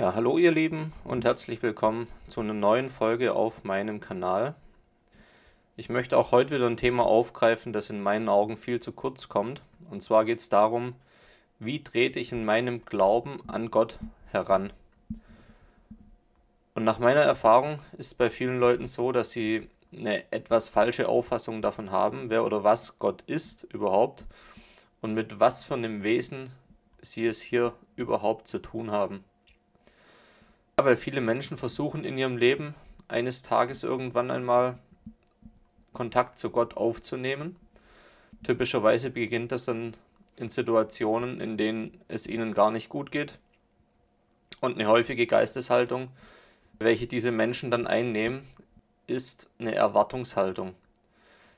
Ja, hallo ihr Lieben und herzlich willkommen zu einer neuen Folge auf meinem Kanal. Ich möchte auch heute wieder ein Thema aufgreifen, das in meinen Augen viel zu kurz kommt. Und zwar geht es darum, wie trete ich in meinem Glauben an Gott heran. Und nach meiner Erfahrung ist es bei vielen Leuten so, dass sie eine etwas falsche Auffassung davon haben, wer oder was Gott ist überhaupt und mit was für einem Wesen sie es hier überhaupt zu tun haben weil viele Menschen versuchen in ihrem Leben eines Tages irgendwann einmal Kontakt zu Gott aufzunehmen. Typischerweise beginnt das dann in Situationen, in denen es ihnen gar nicht gut geht. Und eine häufige Geisteshaltung, welche diese Menschen dann einnehmen, ist eine Erwartungshaltung.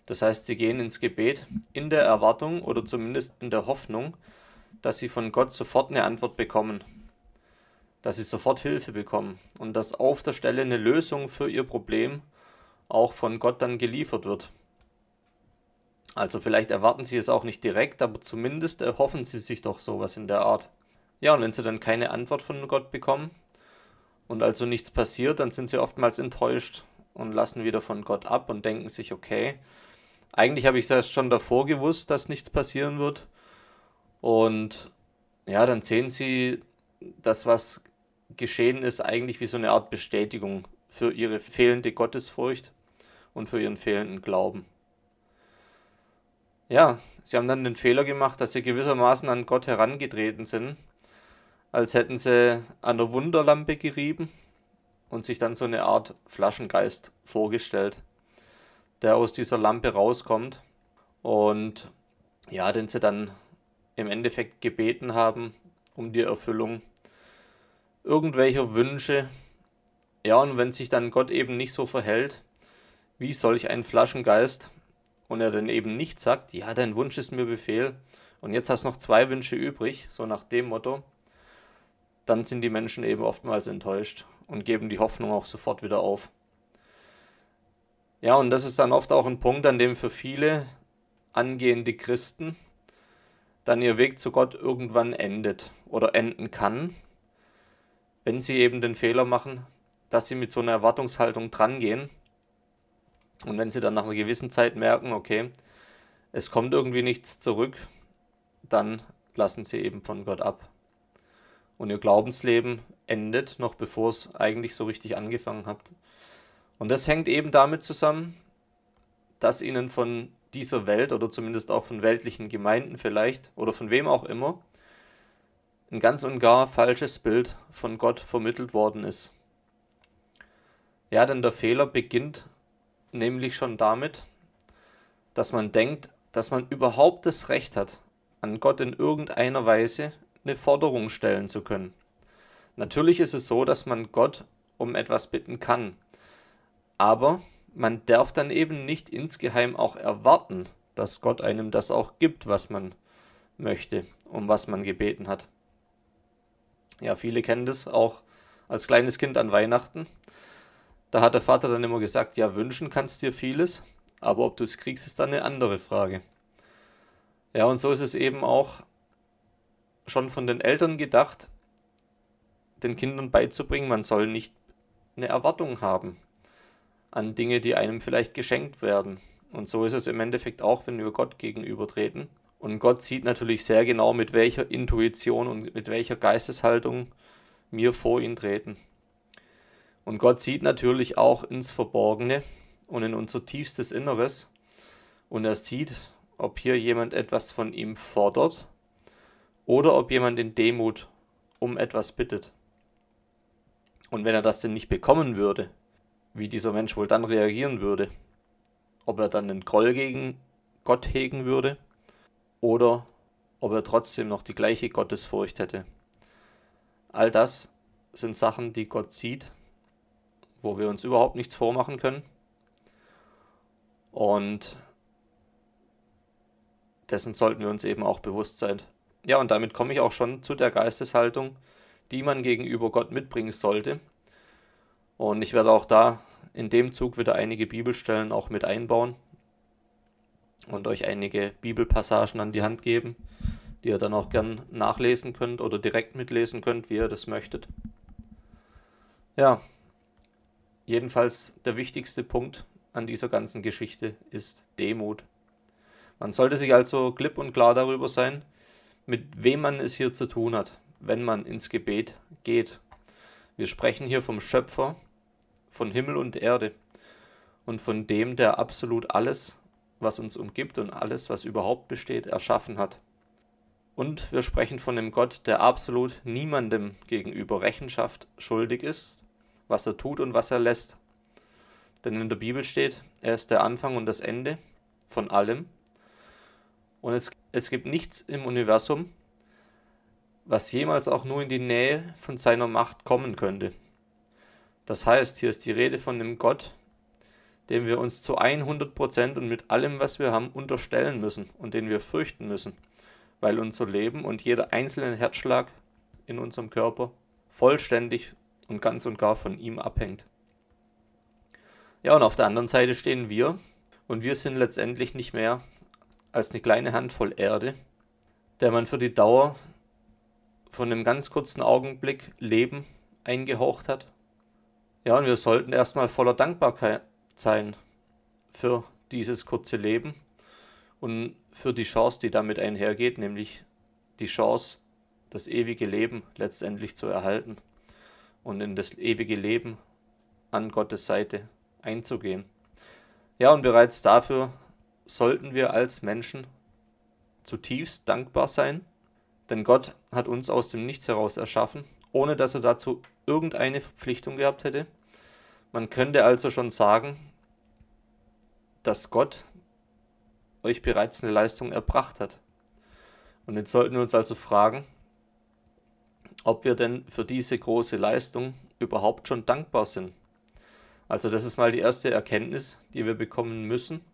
Das heißt, sie gehen ins Gebet in der Erwartung oder zumindest in der Hoffnung, dass sie von Gott sofort eine Antwort bekommen dass sie sofort Hilfe bekommen und dass auf der Stelle eine Lösung für ihr Problem auch von Gott dann geliefert wird. Also vielleicht erwarten sie es auch nicht direkt, aber zumindest erhoffen sie sich doch sowas in der Art. Ja, und wenn sie dann keine Antwort von Gott bekommen und also nichts passiert, dann sind sie oftmals enttäuscht und lassen wieder von Gott ab und denken sich, okay, eigentlich habe ich es schon davor gewusst, dass nichts passieren wird. Und ja, dann sehen sie das, was geschehen ist eigentlich wie so eine Art Bestätigung für ihre fehlende Gottesfurcht und für ihren fehlenden Glauben. Ja, sie haben dann den Fehler gemacht, dass sie gewissermaßen an Gott herangetreten sind, als hätten sie an der Wunderlampe gerieben und sich dann so eine Art Flaschengeist vorgestellt, der aus dieser Lampe rauskommt und ja, den sie dann im Endeffekt gebeten haben um die Erfüllung irgendwelcher Wünsche. Ja, und wenn sich dann Gott eben nicht so verhält, wie solch ein Flaschengeist, und er dann eben nicht sagt, ja, dein Wunsch ist mir Befehl, und jetzt hast noch zwei Wünsche übrig, so nach dem Motto, dann sind die Menschen eben oftmals enttäuscht und geben die Hoffnung auch sofort wieder auf. Ja, und das ist dann oft auch ein Punkt, an dem für viele angehende Christen dann ihr Weg zu Gott irgendwann endet oder enden kann, wenn sie eben den Fehler machen, dass sie mit so einer Erwartungshaltung drangehen und wenn sie dann nach einer gewissen Zeit merken, okay, es kommt irgendwie nichts zurück, dann lassen sie eben von Gott ab. Und ihr Glaubensleben endet noch bevor es eigentlich so richtig angefangen hat. Und das hängt eben damit zusammen, dass ihnen von dieser Welt oder zumindest auch von weltlichen Gemeinden vielleicht oder von wem auch immer ein ganz und gar falsches Bild von Gott vermittelt worden ist. Ja, denn der Fehler beginnt nämlich schon damit, dass man denkt, dass man überhaupt das Recht hat, an Gott in irgendeiner Weise eine Forderung stellen zu können. Natürlich ist es so, dass man Gott um etwas bitten kann, aber man darf dann eben nicht insgeheim auch erwarten, dass Gott einem das auch gibt, was man möchte, um was man gebeten hat. Ja, viele kennen das auch als kleines Kind an Weihnachten. Da hat der Vater dann immer gesagt, ja, wünschen kannst dir vieles, aber ob du es kriegst, ist dann eine andere Frage. Ja, und so ist es eben auch schon von den Eltern gedacht, den Kindern beizubringen, man soll nicht eine Erwartung haben an Dinge, die einem vielleicht geschenkt werden. Und so ist es im Endeffekt auch, wenn wir Gott gegenübertreten. Und Gott sieht natürlich sehr genau, mit welcher Intuition und mit welcher Geisteshaltung wir vor ihn treten. Und Gott sieht natürlich auch ins Verborgene und in unser tiefstes Inneres. Und er sieht, ob hier jemand etwas von ihm fordert oder ob jemand in Demut um etwas bittet. Und wenn er das denn nicht bekommen würde, wie dieser Mensch wohl dann reagieren würde. Ob er dann einen Groll gegen Gott hegen würde oder ob er trotzdem noch die gleiche Gottesfurcht hätte. All das sind Sachen, die Gott sieht, wo wir uns überhaupt nichts vormachen können. Und dessen sollten wir uns eben auch bewusst sein. Ja, und damit komme ich auch schon zu der Geisteshaltung, die man gegenüber Gott mitbringen sollte. Und ich werde auch da in dem Zug wieder einige Bibelstellen auch mit einbauen und euch einige Bibelpassagen an die Hand geben, die ihr dann auch gern nachlesen könnt oder direkt mitlesen könnt, wie ihr das möchtet. Ja, jedenfalls der wichtigste Punkt an dieser ganzen Geschichte ist Demut. Man sollte sich also klipp und klar darüber sein, mit wem man es hier zu tun hat, wenn man ins Gebet geht. Wir sprechen hier vom Schöpfer, von Himmel und Erde und von dem, der absolut alles, was uns umgibt und alles, was überhaupt besteht, erschaffen hat. Und wir sprechen von dem Gott, der absolut niemandem gegenüber Rechenschaft schuldig ist, was er tut und was er lässt. Denn in der Bibel steht, er ist der Anfang und das Ende von allem. Und es, es gibt nichts im Universum, was jemals auch nur in die Nähe von seiner Macht kommen könnte. Das heißt, hier ist die Rede von dem Gott, dem wir uns zu 100% und mit allem, was wir haben, unterstellen müssen und den wir fürchten müssen, weil unser Leben und jeder einzelne Herzschlag in unserem Körper vollständig und ganz und gar von ihm abhängt. Ja, und auf der anderen Seite stehen wir und wir sind letztendlich nicht mehr als eine kleine Handvoll Erde, der man für die Dauer von einem ganz kurzen Augenblick Leben eingehaucht hat. Ja, und wir sollten erstmal voller Dankbarkeit sein für dieses kurze Leben und für die Chance, die damit einhergeht, nämlich die Chance, das ewige Leben letztendlich zu erhalten und in das ewige Leben an Gottes Seite einzugehen. Ja, und bereits dafür sollten wir als Menschen zutiefst dankbar sein, denn Gott hat uns aus dem Nichts heraus erschaffen, ohne dass er dazu irgendeine Verpflichtung gehabt hätte. Man könnte also schon sagen, dass Gott euch bereits eine Leistung erbracht hat. Und jetzt sollten wir uns also fragen, ob wir denn für diese große Leistung überhaupt schon dankbar sind. Also das ist mal die erste Erkenntnis, die wir bekommen müssen.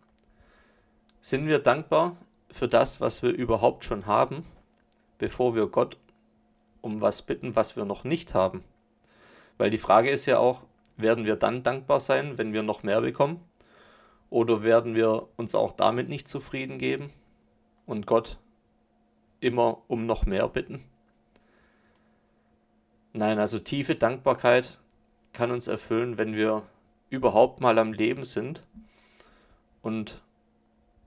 Sind wir dankbar für das, was wir überhaupt schon haben, bevor wir Gott um was bitten, was wir noch nicht haben? Weil die Frage ist ja auch, werden wir dann dankbar sein, wenn wir noch mehr bekommen? Oder werden wir uns auch damit nicht zufrieden geben und Gott immer um noch mehr bitten? Nein, also tiefe Dankbarkeit kann uns erfüllen, wenn wir überhaupt mal am Leben sind und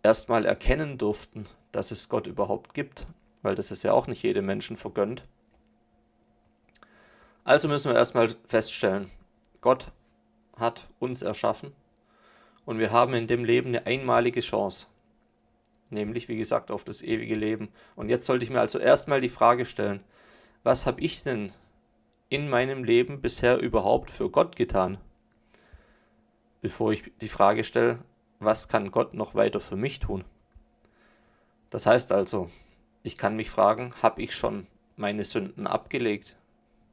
erstmal erkennen durften, dass es Gott überhaupt gibt, weil das ist ja auch nicht jedem Menschen vergönnt. Also müssen wir erstmal feststellen, Gott hat uns erschaffen und wir haben in dem Leben eine einmalige Chance, nämlich wie gesagt auf das ewige Leben. Und jetzt sollte ich mir also erstmal die Frage stellen, was habe ich denn in meinem Leben bisher überhaupt für Gott getan? Bevor ich die Frage stelle, was kann Gott noch weiter für mich tun? Das heißt also, ich kann mich fragen, habe ich schon meine Sünden abgelegt,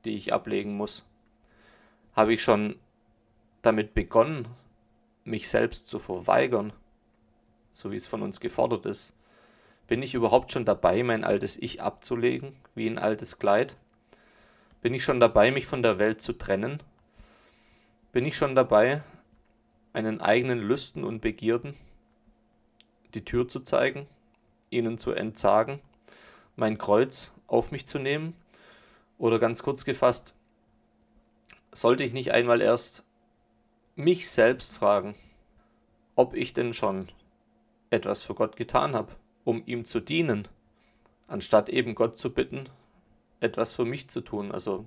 die ich ablegen muss? Habe ich schon damit begonnen, mich selbst zu verweigern, so wie es von uns gefordert ist? Bin ich überhaupt schon dabei, mein altes Ich abzulegen, wie ein altes Kleid? Bin ich schon dabei, mich von der Welt zu trennen? Bin ich schon dabei, meinen eigenen Lüsten und Begierden die Tür zu zeigen, ihnen zu entsagen, mein Kreuz auf mich zu nehmen? Oder ganz kurz gefasst, sollte ich nicht einmal erst mich selbst fragen, ob ich denn schon etwas für Gott getan habe, um ihm zu dienen, anstatt eben Gott zu bitten, etwas für mich zu tun. Also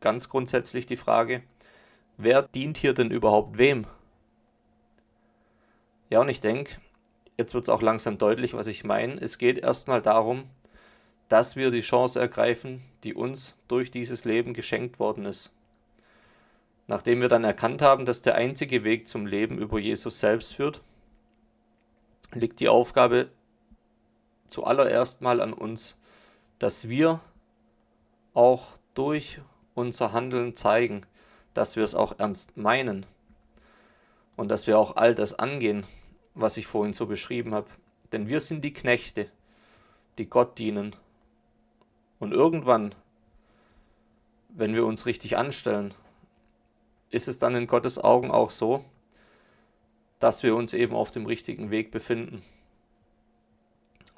ganz grundsätzlich die Frage, wer dient hier denn überhaupt wem? Ja, und ich denke, jetzt wird es auch langsam deutlich, was ich meine. Es geht erstmal darum, dass wir die Chance ergreifen, die uns durch dieses Leben geschenkt worden ist. Nachdem wir dann erkannt haben, dass der einzige Weg zum Leben über Jesus selbst führt, liegt die Aufgabe zuallererst mal an uns, dass wir auch durch unser Handeln zeigen, dass wir es auch ernst meinen und dass wir auch all das angehen, was ich vorhin so beschrieben habe. Denn wir sind die Knechte, die Gott dienen. Und irgendwann, wenn wir uns richtig anstellen, ist es dann in Gottes Augen auch so, dass wir uns eben auf dem richtigen Weg befinden.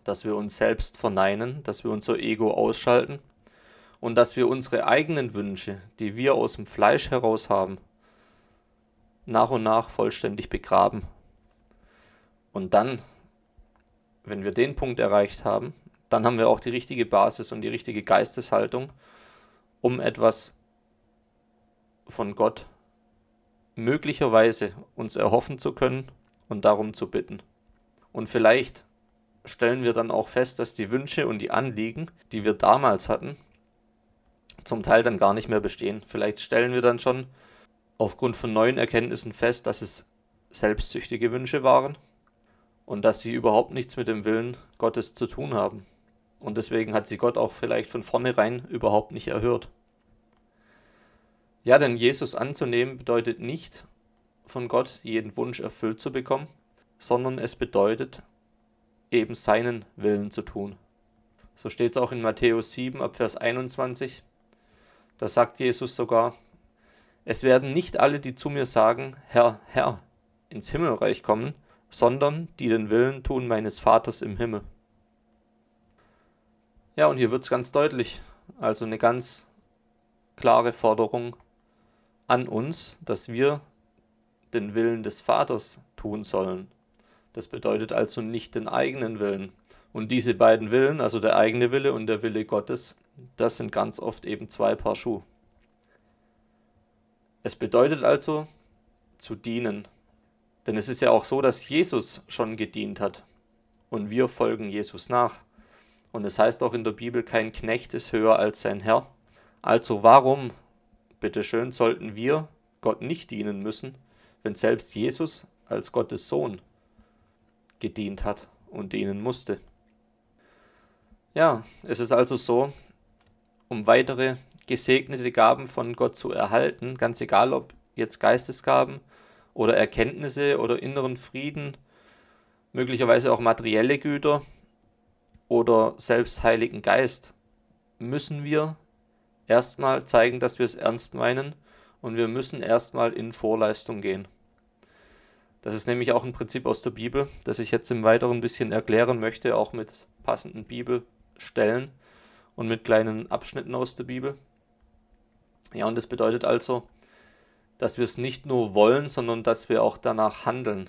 Dass wir uns selbst verneinen, dass wir unser Ego ausschalten und dass wir unsere eigenen Wünsche, die wir aus dem Fleisch heraus haben, nach und nach vollständig begraben. Und dann, wenn wir den Punkt erreicht haben, dann haben wir auch die richtige Basis und die richtige Geisteshaltung, um etwas von Gott möglicherweise uns erhoffen zu können und darum zu bitten. Und vielleicht stellen wir dann auch fest, dass die Wünsche und die Anliegen, die wir damals hatten, zum Teil dann gar nicht mehr bestehen. Vielleicht stellen wir dann schon aufgrund von neuen Erkenntnissen fest, dass es selbstsüchtige Wünsche waren und dass sie überhaupt nichts mit dem Willen Gottes zu tun haben. Und deswegen hat sie Gott auch vielleicht von vornherein überhaupt nicht erhört. Ja, denn Jesus anzunehmen bedeutet nicht, von Gott jeden Wunsch erfüllt zu bekommen, sondern es bedeutet, eben seinen Willen zu tun. So steht es auch in Matthäus 7 ab Vers 21. Da sagt Jesus sogar, es werden nicht alle, die zu mir sagen, Herr, Herr, ins Himmelreich kommen, sondern die den Willen tun meines Vaters im Himmel. Ja, und hier wird es ganz deutlich, also eine ganz klare Forderung an uns, dass wir den Willen des Vaters tun sollen. Das bedeutet also nicht den eigenen Willen. Und diese beiden Willen, also der eigene Wille und der Wille Gottes, das sind ganz oft eben zwei Paar Schuhe. Es bedeutet also zu dienen. Denn es ist ja auch so, dass Jesus schon gedient hat. Und wir folgen Jesus nach. Und es heißt auch in der Bibel, kein Knecht ist höher als sein Herr. Also warum bitteschön, sollten wir Gott nicht dienen müssen, wenn selbst Jesus als Gottes Sohn gedient hat und dienen musste. Ja, es ist also so, um weitere gesegnete Gaben von Gott zu erhalten, ganz egal ob jetzt Geistesgaben oder Erkenntnisse oder inneren Frieden, möglicherweise auch materielle Güter oder selbst Heiligen Geist, müssen wir erstmal zeigen, dass wir es ernst meinen und wir müssen erstmal in Vorleistung gehen. Das ist nämlich auch ein Prinzip aus der Bibel, das ich jetzt im Weiteren ein bisschen erklären möchte, auch mit passenden Bibelstellen und mit kleinen Abschnitten aus der Bibel. Ja, und das bedeutet also, dass wir es nicht nur wollen, sondern dass wir auch danach handeln.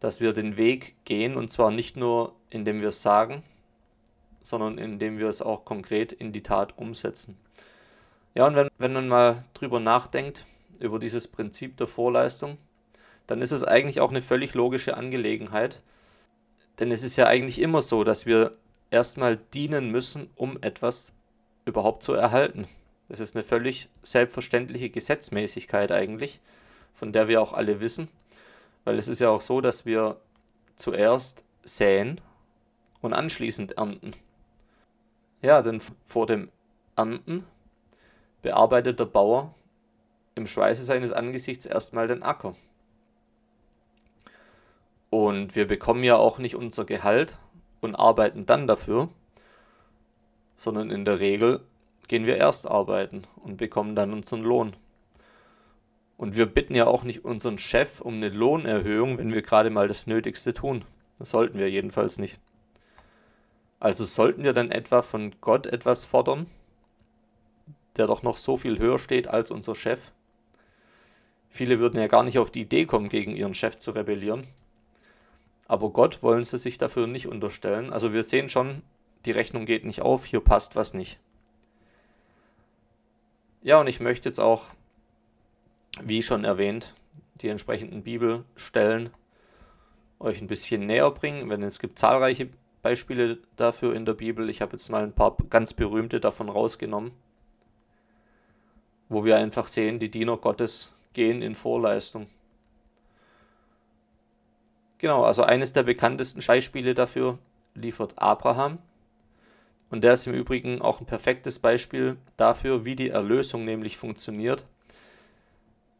Dass wir den Weg gehen und zwar nicht nur, indem wir es sagen, sondern indem wir es auch konkret in die Tat umsetzen. Ja, und wenn, wenn man mal drüber nachdenkt, über dieses Prinzip der Vorleistung, dann ist es eigentlich auch eine völlig logische Angelegenheit. Denn es ist ja eigentlich immer so, dass wir erstmal dienen müssen, um etwas überhaupt zu erhalten. Das ist eine völlig selbstverständliche Gesetzmäßigkeit eigentlich, von der wir auch alle wissen. Weil es ist ja auch so, dass wir zuerst säen und anschließend ernten. Ja, denn vor dem Ernten bearbeitet der Bauer im Schweiße seines Angesichts erstmal den Acker. Und wir bekommen ja auch nicht unser Gehalt und arbeiten dann dafür, sondern in der Regel gehen wir erst arbeiten und bekommen dann unseren Lohn. Und wir bitten ja auch nicht unseren Chef um eine Lohnerhöhung, wenn wir gerade mal das Nötigste tun. Das sollten wir jedenfalls nicht. Also sollten wir dann etwa von Gott etwas fordern, der doch noch so viel höher steht als unser Chef? Viele würden ja gar nicht auf die Idee kommen, gegen ihren Chef zu rebellieren. Aber Gott wollen sie sich dafür nicht unterstellen. Also wir sehen schon, die Rechnung geht nicht auf, hier passt was nicht. Ja, und ich möchte jetzt auch, wie schon erwähnt, die entsprechenden Bibelstellen euch ein bisschen näher bringen, denn es gibt zahlreiche Beispiele dafür in der Bibel. Ich habe jetzt mal ein paar ganz berühmte davon rausgenommen, wo wir einfach sehen, die Diener Gottes gehen in Vorleistung. Genau, also eines der bekanntesten Beispiele dafür liefert Abraham. Und der ist im Übrigen auch ein perfektes Beispiel dafür, wie die Erlösung nämlich funktioniert.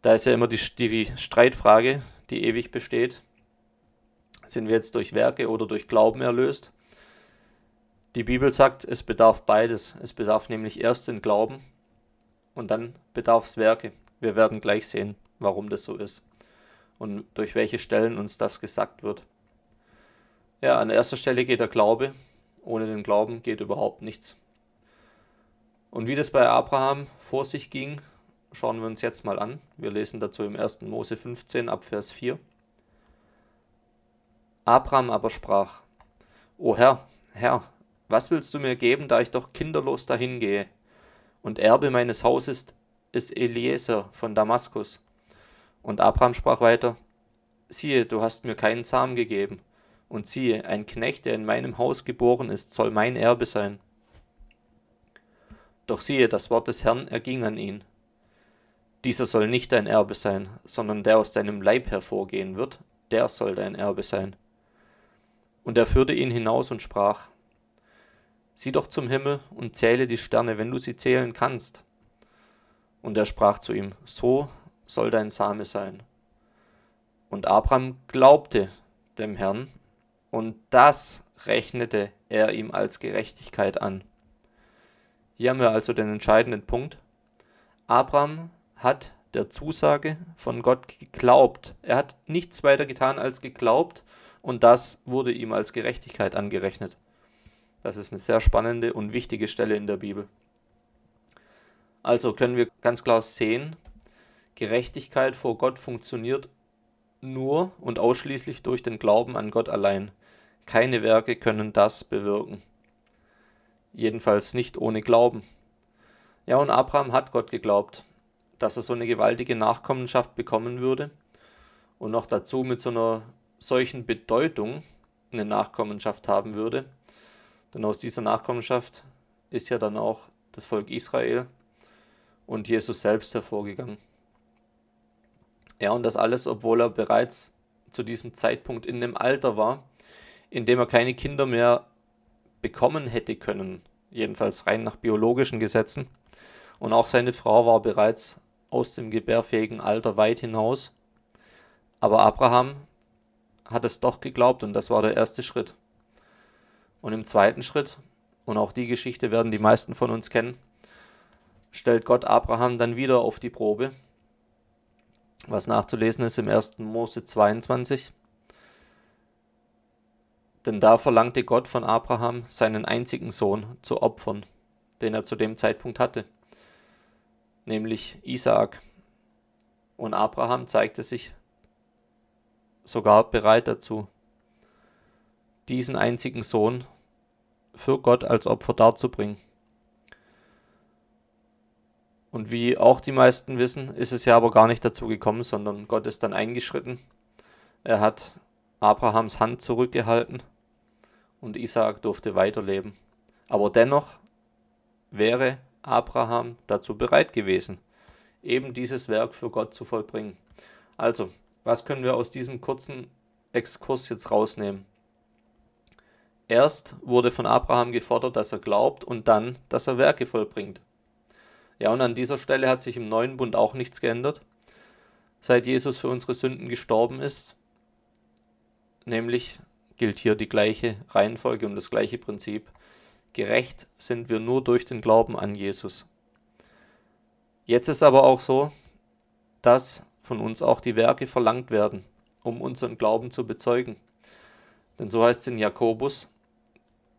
Da ist ja immer die, die Streitfrage, die ewig besteht. Sind wir jetzt durch Werke oder durch Glauben erlöst? Die Bibel sagt, es bedarf beides. Es bedarf nämlich erst den Glauben und dann bedarf es Werke. Wir werden gleich sehen, warum das so ist und durch welche Stellen uns das gesagt wird. Ja, an erster Stelle geht der Glaube. Ohne den Glauben geht überhaupt nichts. Und wie das bei Abraham vor sich ging, schauen wir uns jetzt mal an. Wir lesen dazu im 1. Mose 15 ab Vers 4. Abraham aber sprach, O Herr, Herr, was willst du mir geben, da ich doch kinderlos dahin gehe? Und Erbe meines Hauses ist Eliezer von Damaskus. Und Abraham sprach weiter, siehe, du hast mir keinen Samen gegeben, und siehe, ein Knecht, der in meinem Haus geboren ist, soll mein Erbe sein. Doch siehe, das Wort des Herrn erging an ihn. Dieser soll nicht dein Erbe sein, sondern der aus deinem Leib hervorgehen wird, der soll dein Erbe sein. Und er führte ihn hinaus und sprach, Sieh doch zum Himmel und zähle die Sterne, wenn du sie zählen kannst. Und er sprach zu ihm, So soll dein Same sein. Und Abraham glaubte dem Herrn, und das rechnete er ihm als Gerechtigkeit an. Hier haben wir also den entscheidenden Punkt. Abraham hat der Zusage von Gott geglaubt. Er hat nichts weiter getan als geglaubt und das wurde ihm als Gerechtigkeit angerechnet. Das ist eine sehr spannende und wichtige Stelle in der Bibel. Also können wir ganz klar sehen, Gerechtigkeit vor Gott funktioniert nur und ausschließlich durch den Glauben an Gott allein. Keine Werke können das bewirken. Jedenfalls nicht ohne Glauben. Ja, und Abraham hat Gott geglaubt, dass er so eine gewaltige Nachkommenschaft bekommen würde und noch dazu mit so einer solchen Bedeutung eine Nachkommenschaft haben würde. Denn aus dieser Nachkommenschaft ist ja dann auch das Volk Israel und Jesus selbst hervorgegangen. Ja, und das alles, obwohl er bereits zu diesem Zeitpunkt in dem Alter war, in dem er keine Kinder mehr bekommen hätte können, jedenfalls rein nach biologischen Gesetzen. Und auch seine Frau war bereits aus dem gebärfähigen Alter weit hinaus. Aber Abraham hat es doch geglaubt und das war der erste Schritt. Und im zweiten Schritt, und auch die Geschichte werden die meisten von uns kennen, stellt Gott Abraham dann wieder auf die Probe, was nachzulesen ist im 1. Mose 22. Denn da verlangte Gott von Abraham, seinen einzigen Sohn zu opfern, den er zu dem Zeitpunkt hatte, nämlich Isaak. Und Abraham zeigte sich sogar bereit dazu, diesen einzigen Sohn für Gott als Opfer darzubringen. Und wie auch die meisten wissen, ist es ja aber gar nicht dazu gekommen, sondern Gott ist dann eingeschritten. Er hat Abrahams Hand zurückgehalten und Isaak durfte weiterleben. Aber dennoch wäre Abraham dazu bereit gewesen, eben dieses Werk für Gott zu vollbringen. Also, was können wir aus diesem kurzen Exkurs jetzt rausnehmen? Erst wurde von Abraham gefordert, dass er glaubt und dann, dass er Werke vollbringt. Ja, und an dieser Stelle hat sich im neuen Bund auch nichts geändert, seit Jesus für unsere Sünden gestorben ist. Nämlich gilt hier die gleiche Reihenfolge und das gleiche Prinzip. Gerecht sind wir nur durch den Glauben an Jesus. Jetzt ist aber auch so, dass von uns auch die Werke verlangt werden, um unseren Glauben zu bezeugen. Denn so heißt es in Jakobus,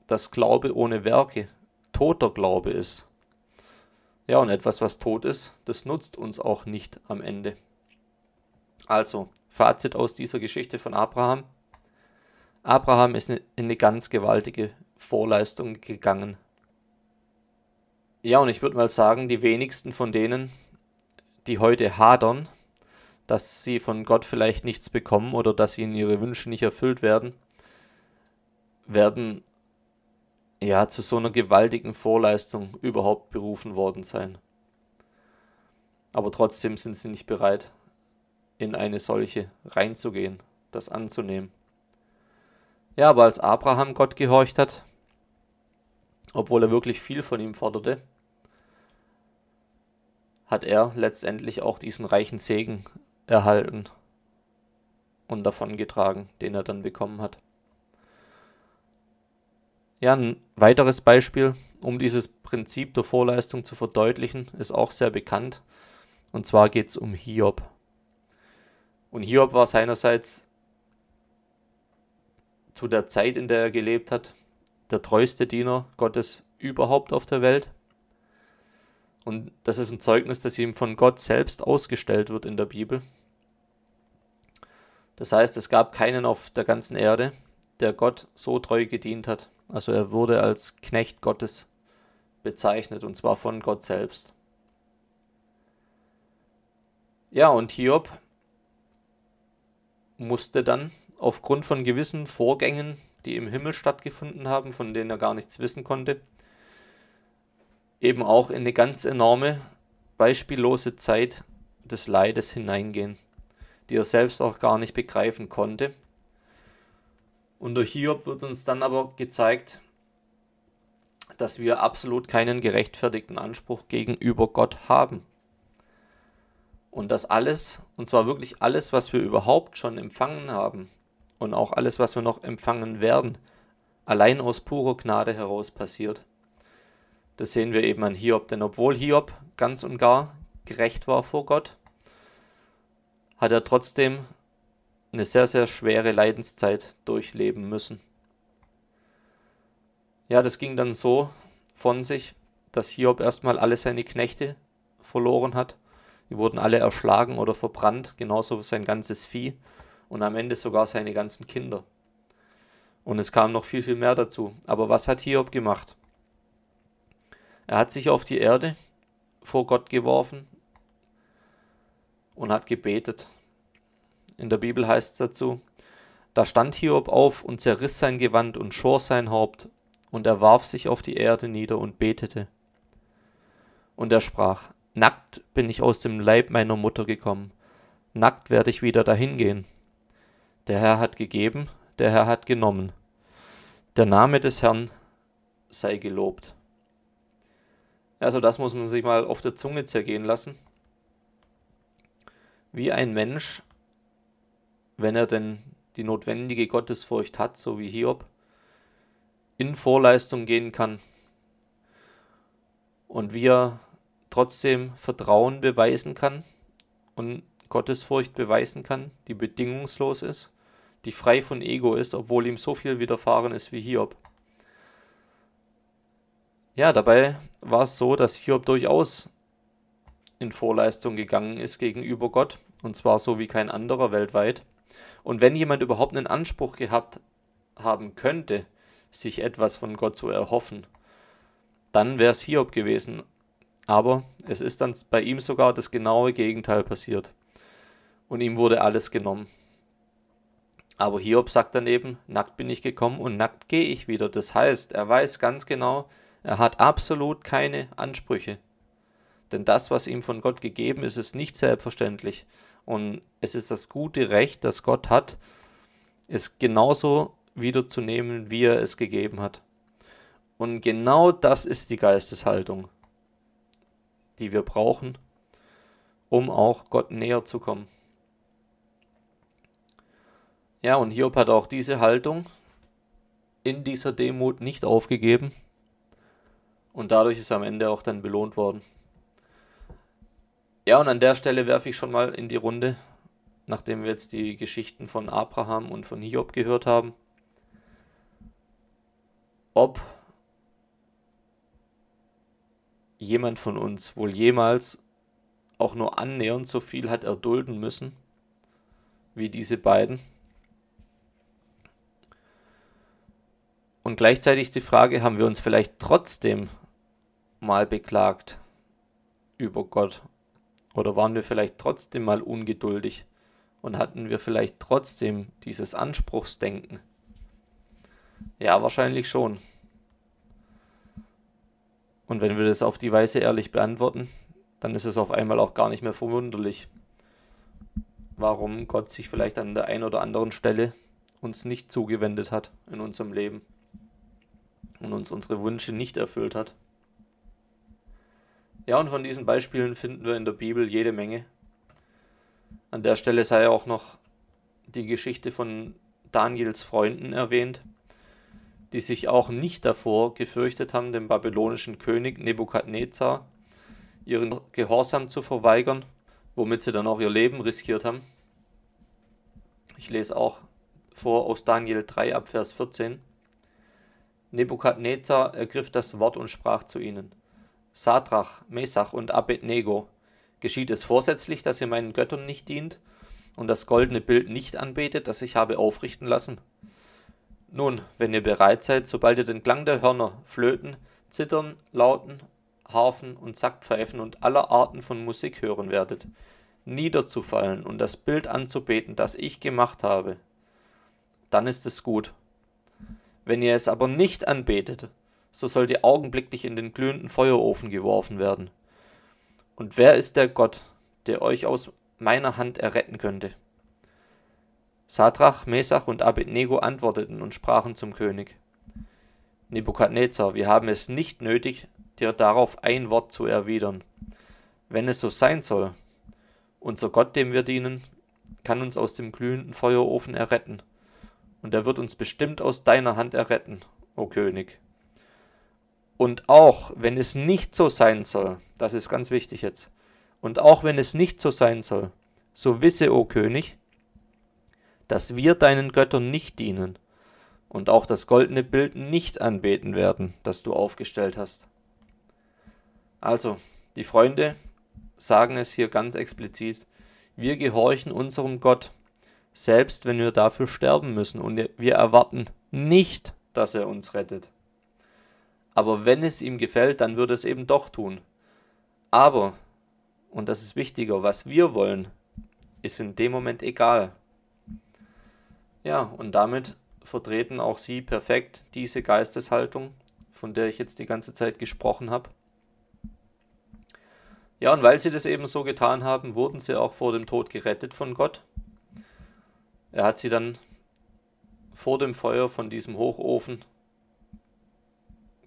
dass Glaube ohne Werke toter Glaube ist. Ja, und etwas, was tot ist, das nutzt uns auch nicht am Ende. Also, Fazit aus dieser Geschichte von Abraham. Abraham ist in eine ganz gewaltige Vorleistung gegangen. Ja, und ich würde mal sagen, die wenigsten von denen, die heute hadern, dass sie von Gott vielleicht nichts bekommen oder dass ihnen ihre Wünsche nicht erfüllt werden, werden ja zu so einer gewaltigen Vorleistung überhaupt berufen worden sein. Aber trotzdem sind sie nicht bereit, in eine solche reinzugehen, das anzunehmen. Ja, aber als Abraham Gott gehorcht hat, obwohl er wirklich viel von ihm forderte, hat er letztendlich auch diesen reichen Segen erhalten und davongetragen, den er dann bekommen hat. Ja, ein weiteres Beispiel, um dieses Prinzip der Vorleistung zu verdeutlichen, ist auch sehr bekannt. Und zwar geht es um Hiob. Und Hiob war seinerseits zu der Zeit, in der er gelebt hat, der treueste Diener Gottes überhaupt auf der Welt. Und das ist ein Zeugnis, das ihm von Gott selbst ausgestellt wird in der Bibel. Das heißt, es gab keinen auf der ganzen Erde, der Gott so treu gedient hat. Also er wurde als Knecht Gottes bezeichnet, und zwar von Gott selbst. Ja, und Hiob musste dann aufgrund von gewissen Vorgängen, die im Himmel stattgefunden haben, von denen er gar nichts wissen konnte, eben auch in eine ganz enorme, beispiellose Zeit des Leides hineingehen, die er selbst auch gar nicht begreifen konnte. Und durch Hiob wird uns dann aber gezeigt, dass wir absolut keinen gerechtfertigten Anspruch gegenüber Gott haben. Und das alles, und zwar wirklich alles, was wir überhaupt schon empfangen haben und auch alles, was wir noch empfangen werden, allein aus purer Gnade heraus passiert. Das sehen wir eben an Hiob, denn obwohl Hiob ganz und gar gerecht war vor Gott, hat er trotzdem eine sehr, sehr schwere Leidenszeit durchleben müssen. Ja, das ging dann so von sich, dass Hiob erstmal alle seine Knechte verloren hat. Die wurden alle erschlagen oder verbrannt, genauso wie sein ganzes Vieh und am Ende sogar seine ganzen Kinder. Und es kam noch viel, viel mehr dazu. Aber was hat Hiob gemacht? Er hat sich auf die Erde vor Gott geworfen und hat gebetet. In der Bibel heißt es dazu, da stand Hiob auf und zerriss sein Gewand und schor sein Haupt, und er warf sich auf die Erde nieder und betete. Und er sprach, Nackt bin ich aus dem Leib meiner Mutter gekommen, nackt werde ich wieder dahingehen. Der Herr hat gegeben, der Herr hat genommen. Der Name des Herrn sei gelobt. Also das muss man sich mal auf der Zunge zergehen lassen. Wie ein Mensch, wenn er denn die notwendige Gottesfurcht hat, so wie Hiob, in Vorleistung gehen kann und wie er trotzdem Vertrauen beweisen kann und Gottesfurcht beweisen kann, die bedingungslos ist, die frei von Ego ist, obwohl ihm so viel widerfahren ist wie Hiob. Ja, dabei war es so, dass Hiob durchaus in Vorleistung gegangen ist gegenüber Gott, und zwar so wie kein anderer weltweit. Und wenn jemand überhaupt einen Anspruch gehabt haben könnte, sich etwas von Gott zu erhoffen, dann wäre es Hiob gewesen. Aber es ist dann bei ihm sogar das genaue Gegenteil passiert. Und ihm wurde alles genommen. Aber Hiob sagt dann eben, nackt bin ich gekommen und nackt gehe ich wieder. Das heißt, er weiß ganz genau, er hat absolut keine Ansprüche. Denn das, was ihm von Gott gegeben ist, ist nicht selbstverständlich. Und es ist das gute Recht, das Gott hat, es genauso wiederzunehmen, wie er es gegeben hat. Und genau das ist die Geisteshaltung, die wir brauchen, um auch Gott näher zu kommen. Ja, und Hiob hat auch diese Haltung in dieser Demut nicht aufgegeben und dadurch ist er am Ende auch dann belohnt worden. Ja, und an der Stelle werfe ich schon mal in die Runde, nachdem wir jetzt die Geschichten von Abraham und von Hiob gehört haben, ob jemand von uns wohl jemals auch nur annähernd so viel hat erdulden müssen wie diese beiden. Und gleichzeitig die Frage, haben wir uns vielleicht trotzdem mal beklagt über Gott? Oder waren wir vielleicht trotzdem mal ungeduldig und hatten wir vielleicht trotzdem dieses Anspruchsdenken? Ja, wahrscheinlich schon. Und wenn wir das auf die Weise ehrlich beantworten, dann ist es auf einmal auch gar nicht mehr verwunderlich, warum Gott sich vielleicht an der einen oder anderen Stelle uns nicht zugewendet hat in unserem Leben und uns unsere Wünsche nicht erfüllt hat. Ja, und von diesen Beispielen finden wir in der Bibel jede Menge. An der Stelle sei auch noch die Geschichte von Daniels Freunden erwähnt, die sich auch nicht davor gefürchtet haben, dem babylonischen König Nebukadnezar ihren Gehorsam zu verweigern, womit sie dann auch ihr Leben riskiert haben. Ich lese auch vor aus Daniel 3 ab Vers 14. Nebukadnezar ergriff das Wort und sprach zu ihnen. Sadrach, Mesach und Abednego, geschieht es vorsätzlich, dass ihr meinen Göttern nicht dient und das goldene Bild nicht anbetet, das ich habe aufrichten lassen? Nun, wenn ihr bereit seid, sobald ihr den Klang der Hörner, Flöten, Zittern, Lauten, Harfen und Sackpfeifen und aller Arten von Musik hören werdet, niederzufallen und das Bild anzubeten, das ich gemacht habe, dann ist es gut. Wenn ihr es aber nicht anbetet, so sollt ihr augenblicklich in den glühenden Feuerofen geworfen werden. Und wer ist der Gott, der euch aus meiner Hand erretten könnte? Sadrach, Mesach und Abednego antworteten und sprachen zum König. Nebukadnezar, wir haben es nicht nötig, dir darauf ein Wort zu erwidern. Wenn es so sein soll, unser Gott, dem wir dienen, kann uns aus dem glühenden Feuerofen erretten, und er wird uns bestimmt aus deiner Hand erretten, o König. Und auch wenn es nicht so sein soll, das ist ganz wichtig jetzt, und auch wenn es nicht so sein soll, so wisse, o König, dass wir deinen Göttern nicht dienen und auch das goldene Bild nicht anbeten werden, das du aufgestellt hast. Also, die Freunde sagen es hier ganz explizit, wir gehorchen unserem Gott, selbst wenn wir dafür sterben müssen, und wir erwarten nicht, dass er uns rettet. Aber wenn es ihm gefällt, dann wird es eben doch tun. Aber, und das ist wichtiger, was wir wollen, ist in dem Moment egal. Ja, und damit vertreten auch Sie perfekt diese Geisteshaltung, von der ich jetzt die ganze Zeit gesprochen habe. Ja, und weil sie das eben so getan haben, wurden sie auch vor dem Tod gerettet von Gott. Er hat sie dann vor dem Feuer von diesem Hochofen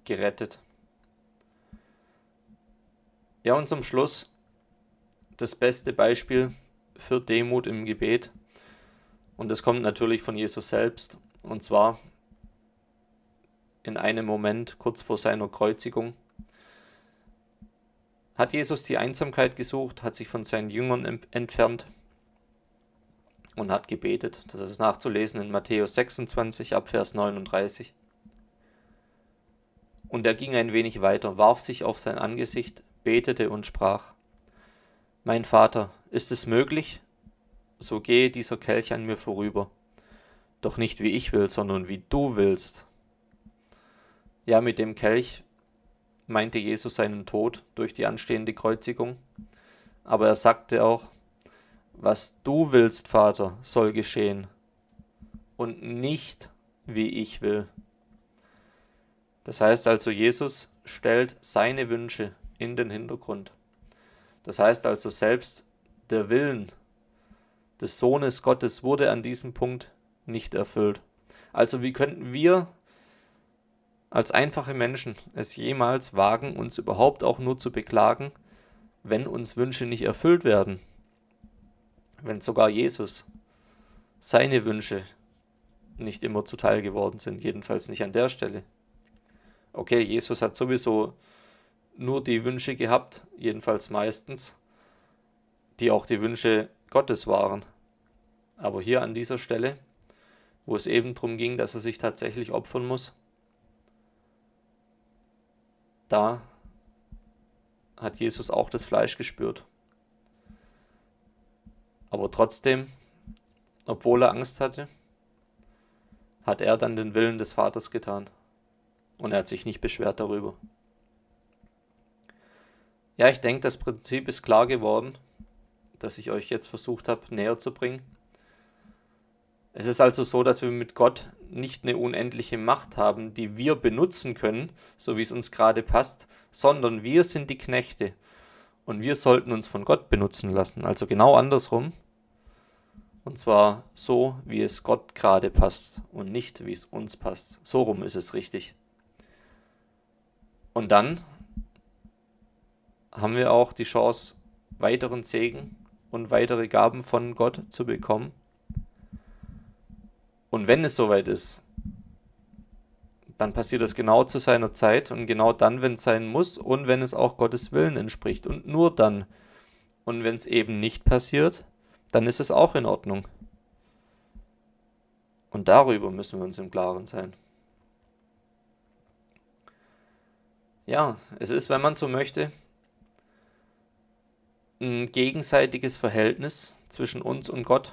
gerettet. Ja, und zum Schluss das beste Beispiel für Demut im Gebet. Und das kommt natürlich von Jesus selbst. Und zwar in einem Moment kurz vor seiner Kreuzigung hat Jesus die Einsamkeit gesucht, hat sich von seinen Jüngern entfernt und hat gebetet. Das ist nachzulesen in Matthäus 26 ab Vers 39. Und er ging ein wenig weiter, warf sich auf sein Angesicht, betete und sprach, Mein Vater, ist es möglich, so gehe dieser Kelch an mir vorüber, doch nicht wie ich will, sondern wie du willst. Ja, mit dem Kelch meinte Jesus seinen Tod durch die anstehende Kreuzigung, aber er sagte auch, was du willst, Vater, soll geschehen und nicht wie ich will. Das heißt also, Jesus stellt seine Wünsche in den Hintergrund. Das heißt also, selbst der Willen des Sohnes Gottes wurde an diesem Punkt nicht erfüllt. Also wie könnten wir als einfache Menschen es jemals wagen, uns überhaupt auch nur zu beklagen, wenn uns Wünsche nicht erfüllt werden? Wenn sogar Jesus seine Wünsche nicht immer zuteil geworden sind, jedenfalls nicht an der Stelle okay, Jesus hat sowieso nur die Wünsche gehabt, jedenfalls meistens, die auch die Wünsche Gottes waren. Aber hier an dieser Stelle, wo es eben darum ging, dass er sich tatsächlich opfern muss, da hat Jesus auch das Fleisch gespürt. Aber trotzdem, obwohl er Angst hatte, hat er dann den Willen des Vaters getan. Und er hat sich nicht beschwert darüber. Ja, ich denke, das Prinzip ist klar geworden, das ich euch jetzt versucht habe näher zu bringen. Es ist also so, dass wir mit Gott nicht eine unendliche Macht haben, die wir benutzen können, so wie es uns gerade passt, sondern wir sind die Knechte und wir sollten uns von Gott benutzen lassen. Also genau andersrum. Und zwar so, wie es Gott gerade passt und nicht, wie es uns passt. So rum ist es richtig. Und dann haben wir auch die Chance, weiteren Segen und weitere Gaben von Gott zu bekommen. Und wenn es soweit ist, dann passiert es genau zu seiner Zeit und genau dann, wenn es sein muss und wenn es auch Gottes Willen entspricht und nur dann. Und wenn es eben nicht passiert, dann ist es auch in Ordnung. Und darüber müssen wir uns im Klaren sein. Ja, es ist, wenn man so möchte, ein gegenseitiges Verhältnis zwischen uns und Gott,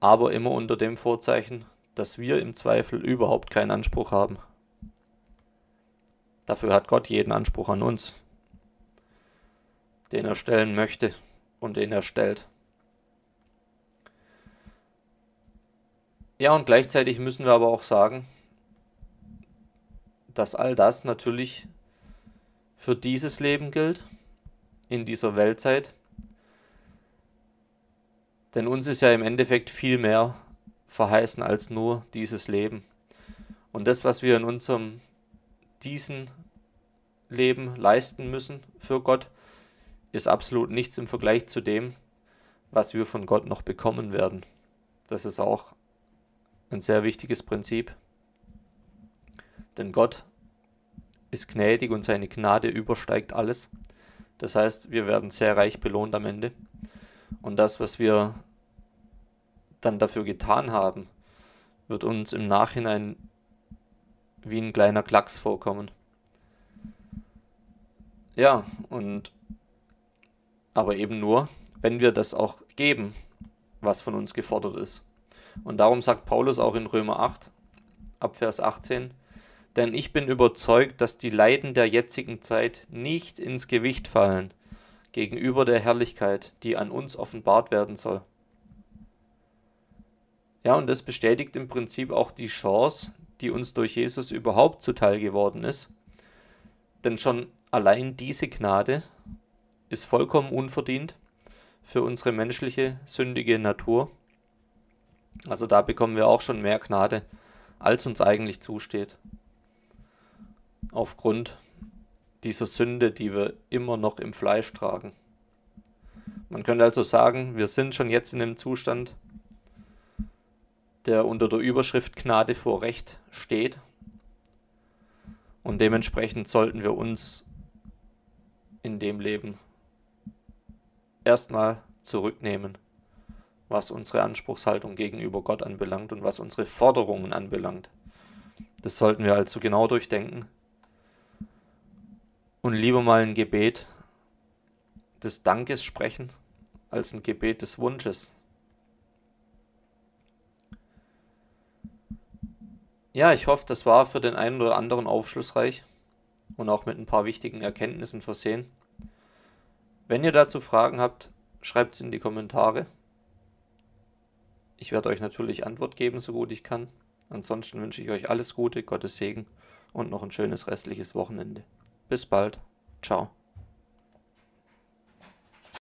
aber immer unter dem Vorzeichen, dass wir im Zweifel überhaupt keinen Anspruch haben. Dafür hat Gott jeden Anspruch an uns, den er stellen möchte und den er stellt. Ja, und gleichzeitig müssen wir aber auch sagen, dass all das natürlich für dieses Leben gilt, in dieser Weltzeit. Denn uns ist ja im Endeffekt viel mehr verheißen als nur dieses Leben. Und das, was wir in unserem diesen Leben leisten müssen für Gott, ist absolut nichts im Vergleich zu dem, was wir von Gott noch bekommen werden. Das ist auch ein sehr wichtiges Prinzip. Denn Gott ist gnädig und seine Gnade übersteigt alles. Das heißt, wir werden sehr reich belohnt am Ende. Und das, was wir dann dafür getan haben, wird uns im Nachhinein wie ein kleiner Klacks vorkommen. Ja, und aber eben nur, wenn wir das auch geben, was von uns gefordert ist. Und darum sagt Paulus auch in Römer 8, ab Vers 18, denn ich bin überzeugt, dass die Leiden der jetzigen Zeit nicht ins Gewicht fallen gegenüber der Herrlichkeit, die an uns offenbart werden soll. Ja, und das bestätigt im Prinzip auch die Chance, die uns durch Jesus überhaupt zuteil geworden ist. Denn schon allein diese Gnade ist vollkommen unverdient für unsere menschliche, sündige Natur. Also da bekommen wir auch schon mehr Gnade, als uns eigentlich zusteht. Aufgrund dieser Sünde, die wir immer noch im Fleisch tragen. Man könnte also sagen, wir sind schon jetzt in einem Zustand, der unter der Überschrift Gnade vor Recht steht. Und dementsprechend sollten wir uns in dem Leben erstmal zurücknehmen was unsere Anspruchshaltung gegenüber Gott anbelangt und was unsere Forderungen anbelangt. Das sollten wir also genau durchdenken und lieber mal ein Gebet des Dankes sprechen als ein Gebet des Wunsches. Ja, ich hoffe, das war für den einen oder anderen aufschlussreich und auch mit ein paar wichtigen Erkenntnissen versehen. Wenn ihr dazu Fragen habt, schreibt es in die Kommentare. Ich werde euch natürlich Antwort geben, so gut ich kann. Ansonsten wünsche ich euch alles Gute, Gottes Segen und noch ein schönes restliches Wochenende. Bis bald. Ciao.